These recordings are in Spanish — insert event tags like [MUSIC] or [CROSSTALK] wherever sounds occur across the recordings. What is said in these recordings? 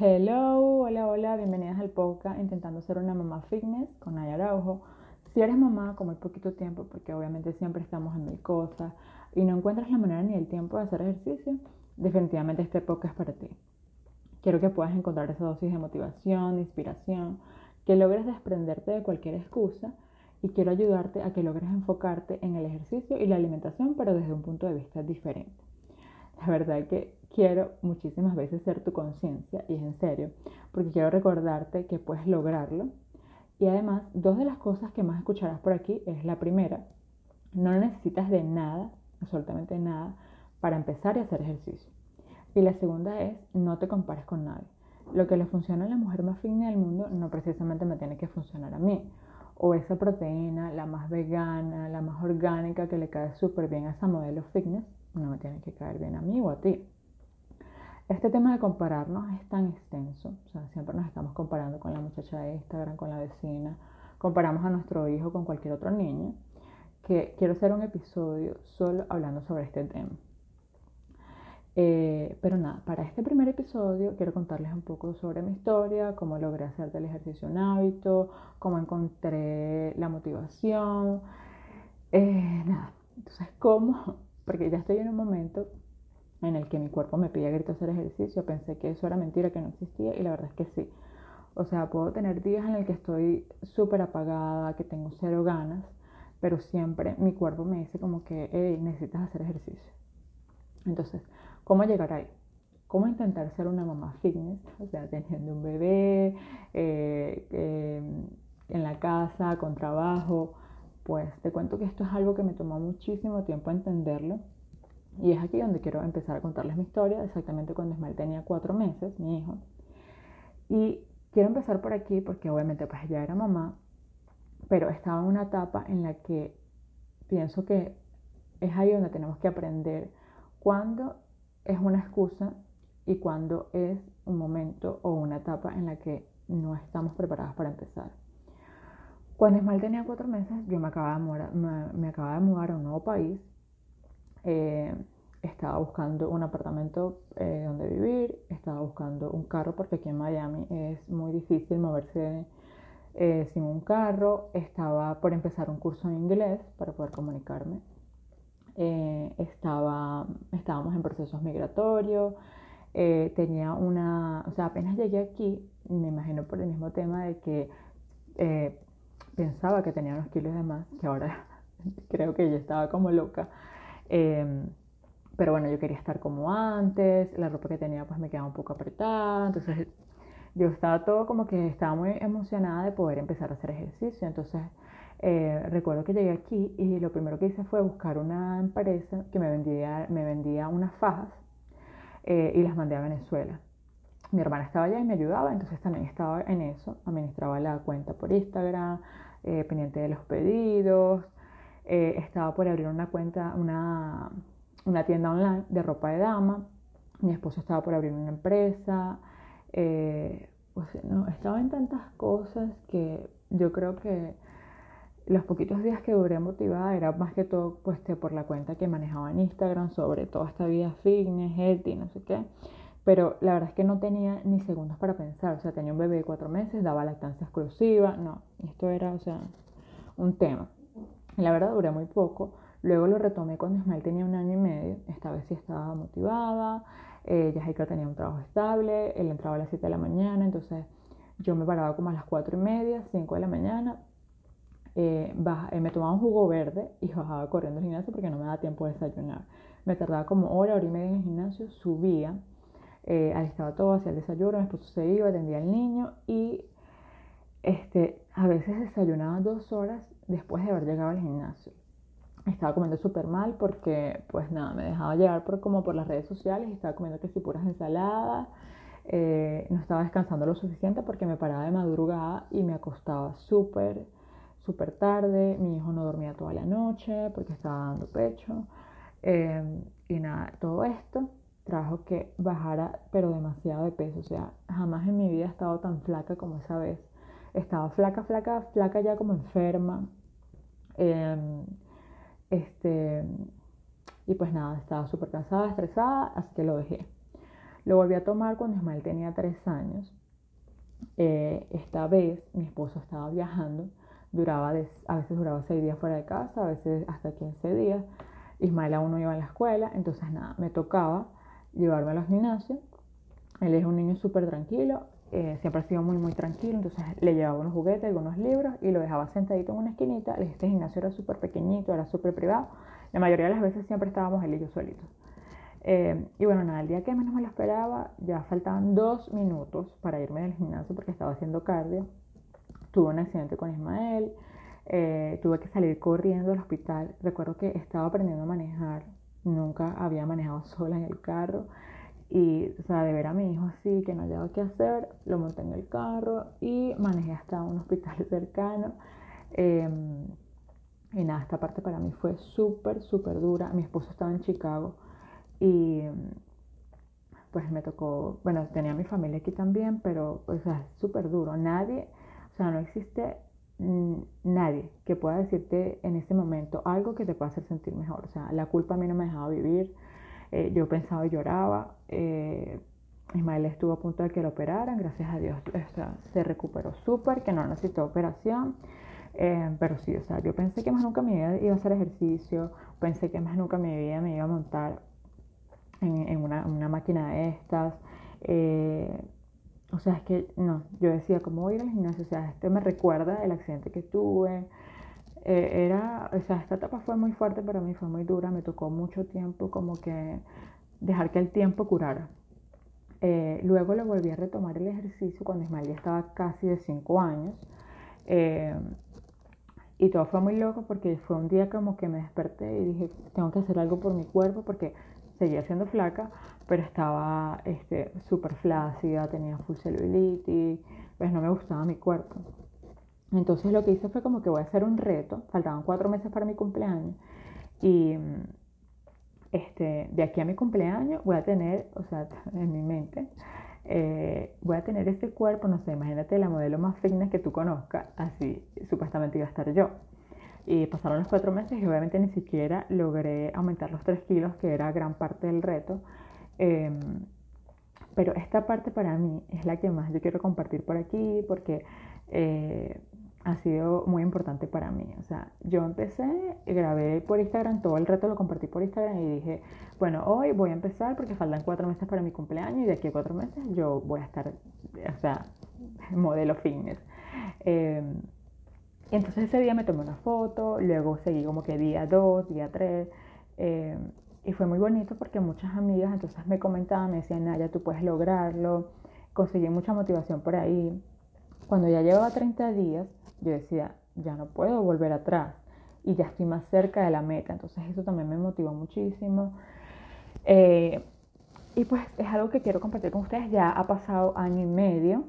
Hello, hola, hola, bienvenidas al podcast Intentando ser una mamá fitness con Naya Araujo. Si eres mamá con muy poquito tiempo, porque obviamente siempre estamos en mil cosas y no encuentras la manera ni el tiempo de hacer ejercicio, definitivamente este podcast es para ti. Quiero que puedas encontrar esa dosis de motivación, de inspiración, que logres desprenderte de cualquier excusa y quiero ayudarte a que logres enfocarte en el ejercicio y la alimentación, pero desde un punto de vista diferente. La verdad que quiero muchísimas veces ser tu conciencia, y es en serio, porque quiero recordarte que puedes lograrlo. Y además, dos de las cosas que más escucharás por aquí es la primera, no necesitas de nada, absolutamente nada, para empezar y hacer ejercicio. Y la segunda es, no te compares con nadie. Lo que le funciona a la mujer más fina del mundo no precisamente me tiene que funcionar a mí. O esa proteína, la más vegana, la más orgánica que le cae súper bien a esa modelo fitness, no me tiene que caer bien a mí o a ti. Este tema de compararnos es tan extenso, o sea, siempre nos estamos comparando con la muchacha de Instagram, con la vecina, comparamos a nuestro hijo con cualquier otro niño, que quiero hacer un episodio solo hablando sobre este tema. Eh, pero nada, para este primer episodio quiero contarles un poco sobre mi historia, cómo logré hacer del ejercicio un hábito, cómo encontré la motivación, eh, nada, entonces cómo [LAUGHS] porque ya estoy en un momento en el que mi cuerpo me pide a grito hacer ejercicio. Pensé que eso era mentira, que no existía y la verdad es que sí. O sea, puedo tener días en el que estoy súper apagada, que tengo cero ganas, pero siempre mi cuerpo me dice como que, hey, necesitas hacer ejercicio. Entonces, ¿cómo llegar ahí? ¿Cómo intentar ser una mamá fitness? O sea, teniendo un bebé, eh, eh, en la casa, con trabajo, pues te cuento que esto es algo que me tomó muchísimo tiempo entenderlo. Y es aquí donde quiero empezar a contarles mi historia, exactamente cuando Ismael tenía cuatro meses, mi hijo. Y quiero empezar por aquí porque obviamente pues ya era mamá, pero estaba en una etapa en la que pienso que es ahí donde tenemos que aprender cuándo es una excusa y cuándo es un momento o una etapa en la que no estamos preparadas para empezar. Cuando Ismael tenía cuatro meses, yo me acababa de mudar, me, acababa de mudar a un nuevo país. Eh, estaba buscando un apartamento eh, donde vivir, estaba buscando un carro porque aquí en Miami es muy difícil moverse eh, sin un carro. Estaba por empezar un curso en inglés para poder comunicarme. estaba, estábamos en procesos migratorios. tenía una, o sea, apenas llegué aquí, me imagino por el mismo tema de que pensaba que tenía unos kilos de más, que ahora [LAUGHS] creo que yo estaba como loca. Em, pero bueno, yo quería estar como antes, la ropa que tenía pues me quedaba un poco apretada, entonces yo estaba todo como que estaba muy emocionada de poder empezar a hacer ejercicio. Entonces eh, recuerdo que llegué aquí y lo primero que hice fue buscar una empresa que me vendía, me vendía unas fajas eh, y las mandé a Venezuela mi hermana estaba allá y me ayudaba, entonces también estaba en eso, administraba la cuenta por Instagram, eh, pendiente de los pedidos, eh, estaba por abrir una cuenta, una, una, tienda online de ropa de dama, mi esposo estaba por abrir una empresa, eh, no, estaba en tantas cosas que yo creo que los poquitos días que duré motivada era más que todo pues, por la cuenta que manejaba en Instagram sobre toda esta vida fitness, healthy, no sé qué. Pero la verdad es que no tenía ni segundos para pensar. O sea, tenía un bebé de cuatro meses, daba lactancia exclusiva. No, esto era, o sea, un tema. La verdad duré muy poco. Luego lo retomé cuando Ismael tenía un año y medio. Esta vez sí estaba motivada. Eh, tenía un trabajo estable. Él entraba a las 7 de la mañana. Entonces yo me paraba como a las 4 y media, 5 de la mañana. Eh, eh, me tomaba un jugo verde y bajaba corriendo al gimnasio porque no me daba tiempo de desayunar. Me tardaba como hora, hora y media en el gimnasio. Subía eh, alistaba todo, hacía el desayuno, esposo se iba, atendía al niño y este, a veces desayunaba dos horas después de haber llegado al gimnasio. Estaba comiendo súper mal porque, pues nada, me dejaba llevar por, como por las redes sociales estaba comiendo que puras ensaladas. Eh, no estaba descansando lo suficiente porque me paraba de madrugada y me acostaba súper, súper tarde. Mi hijo no dormía toda la noche porque estaba dando pecho. Eh, y nada, todo esto trajo que bajara, pero demasiado de peso. O sea, jamás en mi vida he estado tan flaca como esa vez. Estaba flaca, flaca, flaca ya como enferma. Em, este, y pues nada, estaba súper cansada, estresada, así que lo dejé. Lo volví a tomar cuando Ismael tenía tres años. Eh, esta vez mi esposo estaba viajando, duraba a veces duraba seis días fuera de casa, a veces hasta 15 días. Ismael aún no iba a la escuela, entonces nada, me tocaba llevarme a los gimnasios. Él es un niño súper tranquilo, eh, siempre ha sido muy, muy tranquilo, entonces le llevaba unos juguetes, algunos libros y lo dejaba sentadito en una esquinita. Este gimnasio era súper pequeñito, era súper privado. La mayoría de las veces siempre estábamos él y yo solitos. Eh, y bueno, nada, el día que menos me lo esperaba, ya faltaban dos minutos para irme del gimnasio porque estaba haciendo cardio. Tuve un accidente con Ismael, eh, tuve que salir corriendo al hospital. Recuerdo que estaba aprendiendo a manejar, nunca había manejado [LAUGHS] sola en el carro. Y, o sea, de ver a mi hijo así, que no hallaba qué hacer, lo monté en el carro y manejé hasta un hospital [LAUGHS] cercano. Em, y nada, esta parte para mí fue súper, súper dura. Mi esposo estaba en Chicago y pues me tocó, bueno, tenía mi familia aquí también, pero o sea, es súper duro. Nadie, o sea, no existe nadie que pueda decirte en ese momento algo que te pueda hacer sentir mejor. O sea, la culpa a mí no me dejaba vivir. Eh, yo pensaba y lloraba. Eh, Ismael estuvo a punto de que lo operaran, gracias a Dios se recuperó súper, que no necesitó operación. Eh, pero sí, o sea, yo pensé que más nunca en mi vida iba a hacer ejercicio, pensé que más nunca en mi vida me iba a montar en, una, máquina de estas. Eh, o sea, es que no, yo decía, ¿cómo voy a ir al gimnasio? O sea, este me recuerda el accidente que tuve. Eh, era, o sea, esta etapa fue muy fuerte para mí, fue muy dura, me tocó mucho tiempo como que dejar que el tiempo curara. Eh, luego lo volví a retomar el ejercicio cuando Ismael estaba casi de 5 años. y todo fue muy loco porque fue un día como que me desperté y dije, tengo que hacer algo por mi cuerpo porque seguía siendo flaca, pero estaba súper este, flácida, tenía full celulitis, pues no me gustaba mi cuerpo. Entonces lo que hice fue como que voy a hacer un reto, faltaban cuatro meses para mi cumpleaños y este, de aquí a mi cumpleaños voy a tener, o sea, [LAUGHS] en mi mente, eh, voy a tener ese cuerpo, no sé, imagínate la modelo más fitness que tú conozcas, así supuestamente iba a estar yo. Y pasaron los cuatro meses y obviamente ni siquiera logré aumentar los tres kilos, que era gran parte del reto. Em, pero esta parte para mí es la que más yo quiero compartir por aquí porque eh, ha sido muy importante para mí. O sea, yo empecé, grabé por Instagram, todo el reto lo compartí por Instagram y dije, bueno, hoy voy a empezar porque faltan cuatro meses para mi cumpleaños y de aquí a cuatro meses yo voy a estar, o sea, [LAUGHS] modelo fitness. Em, entonces ese día me tomé una foto, luego seguí como que día 2, día 3, eh, y fue muy bonito porque muchas amigas entonces me comentaban, me decían, Naya, tú puedes lograrlo, conseguí mucha motivación por ahí. Cuando ya llevaba 30 días, yo decía, ya no puedo volver atrás y ya estoy más cerca de la meta, entonces eso también me motivó muchísimo. Eh, y pues es algo que quiero compartir con ustedes, ya ha pasado año y medio,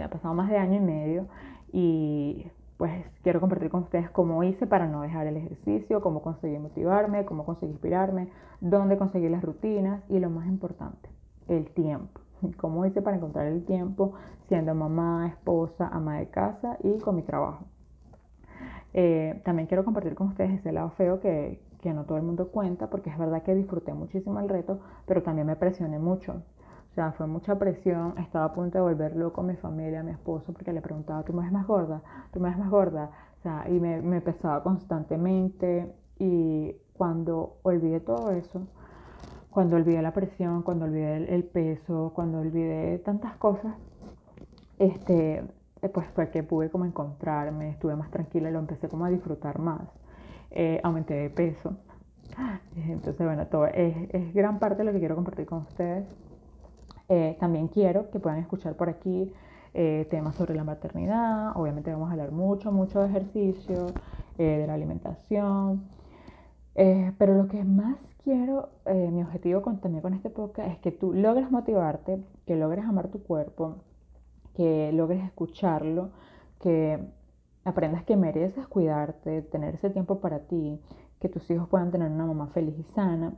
ha pasado más de año y medio y pues quiero compartir con ustedes cómo hice para no dejar el ejercicio, cómo conseguí motivarme, cómo conseguí inspirarme, dónde conseguí las rutinas y lo más importante, el tiempo. [LAUGHS] Cómo hice para encontrar el tiempo siendo mamá, esposa, ama de casa y con mi trabajo. Eh, también quiero compartir con ustedes ese lado feo que, que no todo el mundo cuenta, porque es verdad que disfruté muchísimo el reto, pero también me presioné mucho. O sea, fue mucha presión, estaba a punto de volver loco a mi familia, a mi esposo, porque le preguntaba, ¿tú me ves más gorda? ¿Tú me ves más gorda? O sea, y me, me pesaba constantemente. Y cuando olvidé todo eso, cuando olvidé la presión, cuando olvidé el, peso, cuando olvidé tantas cosas, este, pues fue que pude como encontrarme, estuve más tranquila y lo empecé como a disfrutar más. Eh, aumenté de peso. [GASPS] Entonces, bueno, todo es, es gran parte de lo que quiero compartir con ustedes. Eh, también quiero que puedan escuchar por aquí eh, temas sobre la maternidad. Obviamente vamos a hablar mucho, mucho de ejercicio, eh, de la alimentación. Pero lo que más quiero, mi objetivo con, también con este podcast es que tú logres motivarte, que logres amar tu cuerpo, que logres escucharlo, que aprendas que mereces cuidarte, tener ese tiempo para ti, que tus hijos puedan tener una mamá feliz y sana.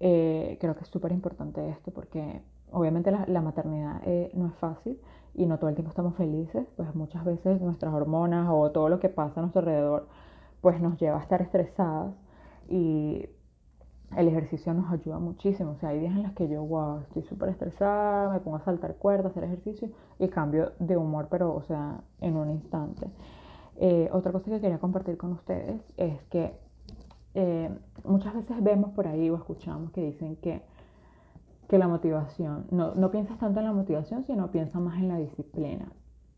Eh, creo que es súper importante esto porque obviamente la, maternidad eh, no es fácil y no todo el tiempo estamos felices, pues muchas veces nuestras hormonas o todo lo que pasa a nuestro alrededor pues nos lleva a estar estresadas y el ejercicio nos ayuda muchísimo. O sea, hay días en los que yo, wow, estoy súper estresada, me pongo a saltar cuerdas, hacer ejercicio y cambio de humor, pero, o sea, en un instante. Eh, otra cosa que quería compartir con ustedes es que eh, muchas veces vemos por ahí o escuchamos que dicen que, que la motivación, no, no piensas tanto en la motivación, sino piensas más en la disciplina.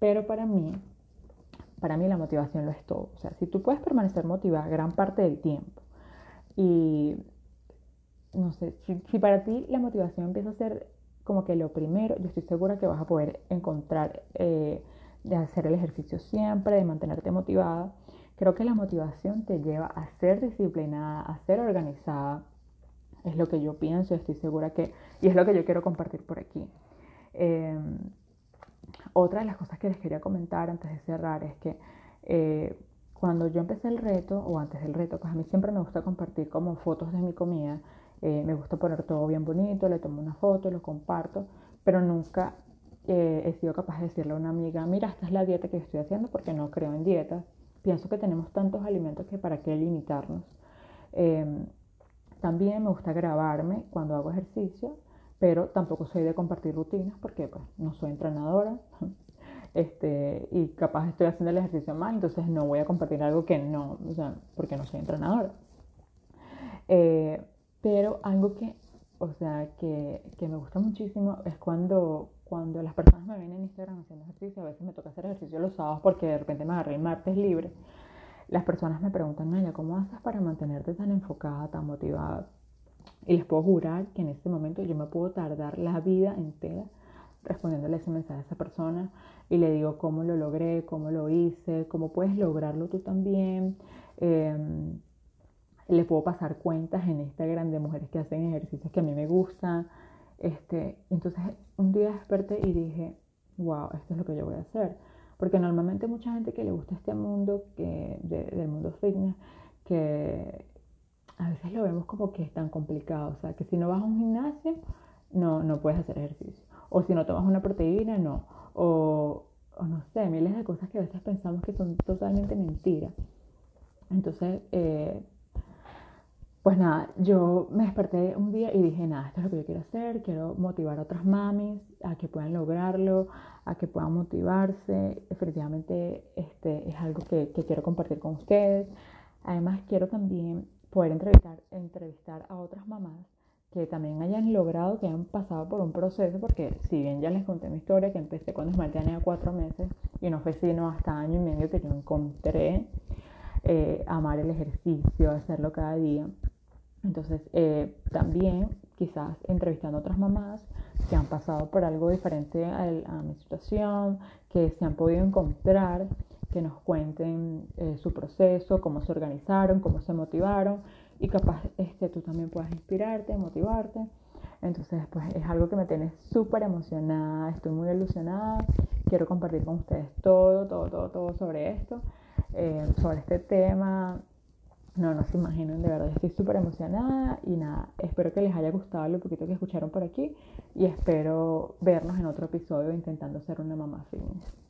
Pero para mí, para mí la motivación lo es todo. O sea, si tú puedes permanecer motivada gran parte del tiempo y no sé, si, para ti la motivación empieza a ser como que lo primero, yo estoy segura que vas a poder encontrar eh, de hacer el ejercicio siempre, de mantenerte motivada. Creo que la motivación te lleva a ser disciplinada, a ser organizada. Es lo que yo pienso, estoy segura que, y es lo que yo quiero compartir por aquí. Em, otra de las cosas que les quería comentar antes de cerrar es que eh, cuando yo empecé el reto, o antes del reto, pues a mí siempre me gusta compartir como fotos de mi comida eh, me gusta poner todo bien bonito, le tomo una foto, lo comparto, pero nunca eh, he sido capaz de decirle a una amiga, mira, esta es la dieta que estoy haciendo porque no creo en dietas. Pienso que tenemos tantos alimentos que para qué limitarnos. Em, también me gusta grabarme cuando hago ejercicio, pero tampoco soy de compartir rutinas porque pues, no soy entrenadora [LAUGHS] este, y capaz estoy haciendo el ejercicio mal, entonces no voy a compartir algo que no, o sea, porque no soy entrenadora. Eh, pero algo que, o sea, que, que, me gusta muchísimo es cuando, cuando las personas me ven en Instagram haciendo ejercicio, a veces me toca hacer ejercicio los sábados porque de repente me agarré el martes libre. Las personas me preguntan, Naya, ¿cómo haces para mantenerte tan enfocada, tan motivada? Y les puedo jurar que en este momento yo me puedo tardar la vida entera respondiéndole ese mensaje a esa persona y le digo cómo lo logré, cómo lo hice, cómo puedes lograrlo tú también. Eh, le puedo pasar cuentas en Instagram de mujeres que hacen ejercicios que a mí me gustan. Este, entonces un día desperté y dije, wow, esto es lo que yo voy a hacer. Porque normalmente mucha gente que le gusta este mundo, que, del mundo fitness, que a veces lo vemos como que es tan complicado. O sea, que si no vas a un gimnasio, no, no puedes hacer ejercicio. O si no tomas una proteína, no. O, o no sé, miles de cosas que a veces pensamos que son totalmente mentiras. Entonces, eh, pues nada, yo me desperté un día y dije, nada, esto es lo que yo quiero hacer, quiero motivar a otras mamis a que puedan lograrlo, a que puedan motivarse. Efectivamente, este es algo que, quiero compartir con ustedes. Además, quiero también poder entrevistar, entrevistar a otras mamás que también hayan logrado, que hayan pasado por un proceso, porque si bien ya les conté mi historia, que empecé cuando Esmalte tenía cuatro meses y no fue sino hasta año y medio que yo encontré eh, amar el ejercicio, hacerlo cada día. Entonces, eh, también quizás entrevistando a otras mamás que han pasado por algo diferente a, mi situación, que se han podido encontrar, que nos cuenten eh, su proceso, cómo se organizaron, cómo se motivaron y capaz este, tú también puedas inspirarte, motivarte. Entonces, pues es algo que me tiene súper emocionada, estoy muy ilusionada, quiero compartir con ustedes todo, todo, todo, todo sobre esto, eh, sobre este tema no, no se imaginan, de verdad estoy súper emocionada y nada, espero que les haya gustado lo poquito que escucharon por aquí y espero vernos en otro episodio intentando ser una mamá fitness.